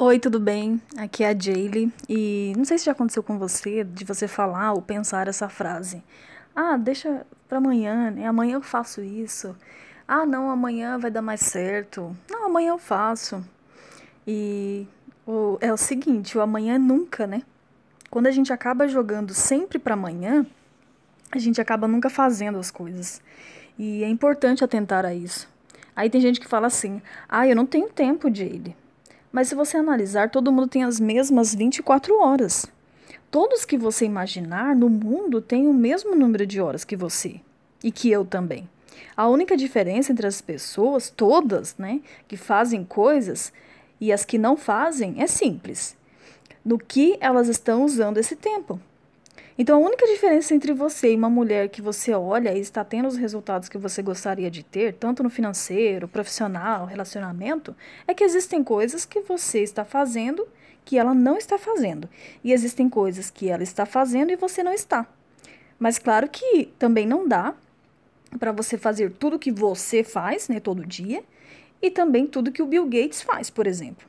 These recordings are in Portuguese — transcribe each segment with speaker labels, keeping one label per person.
Speaker 1: Oi, tudo bem? Aqui é a Jaylee e não sei se já aconteceu com você de você falar ou pensar essa frase. Ah, deixa pra amanhã, né? Amanhã eu faço isso. Ah, não, amanhã vai dar mais certo. Não, amanhã eu faço. E o, é o seguinte, o amanhã é nunca, né? Quando a gente acaba jogando sempre para amanhã, a gente acaba nunca fazendo as coisas. E é importante atentar a isso. Aí tem gente que fala assim: "Ah, eu não tenho tempo, Jaylee". Mas se você analisar, todo mundo tem as mesmas 24 horas. Todos que você imaginar no mundo têm o mesmo número de horas que você e que eu também. A única diferença entre as pessoas, todas, né, que fazem coisas e as que não fazem é simples. No que elas estão usando esse tempo. Então, a única diferença entre você e uma mulher que você olha e está tendo os resultados que você gostaria de ter, tanto no financeiro, profissional, relacionamento, é que existem coisas que você está fazendo que ela não está fazendo. E existem coisas que ela está fazendo e você não está. Mas claro que também não dá para você fazer tudo que você faz, né, todo dia, e também tudo que o Bill Gates faz, por exemplo.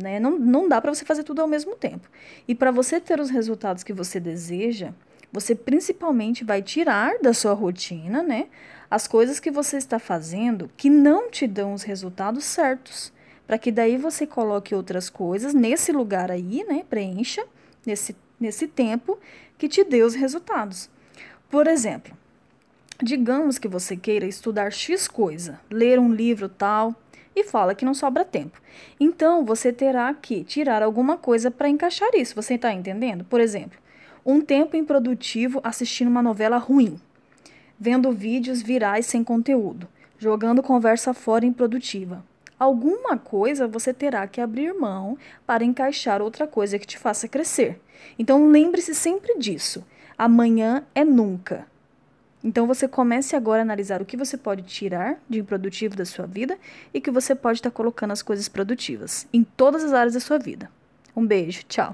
Speaker 1: Né? Não, não dá para você fazer tudo ao mesmo tempo. E para você ter os resultados que você deseja, você principalmente vai tirar da sua rotina, né, as coisas que você está fazendo que não te dão os resultados certos, para que daí você coloque outras coisas nesse lugar aí, né, preencha nesse nesse tempo que te dê os resultados. Por exemplo, digamos que você queira estudar X coisa, ler um livro tal, e fala que não sobra tempo. Então, você terá que tirar alguma coisa para encaixar isso. Você está entendendo? Por exemplo, um tempo improdutivo assistindo uma novela ruim, vendo vídeos virais sem conteúdo, jogando conversa fora improdutiva. Alguma coisa você terá que abrir mão para encaixar outra coisa que te faça crescer. Então lembre-se sempre disso. Amanhã é nunca. Então você comece agora a analisar o que você pode tirar de improdutivo da sua vida e que você pode estar colocando as coisas produtivas em todas as áreas da sua vida. Um beijo, tchau.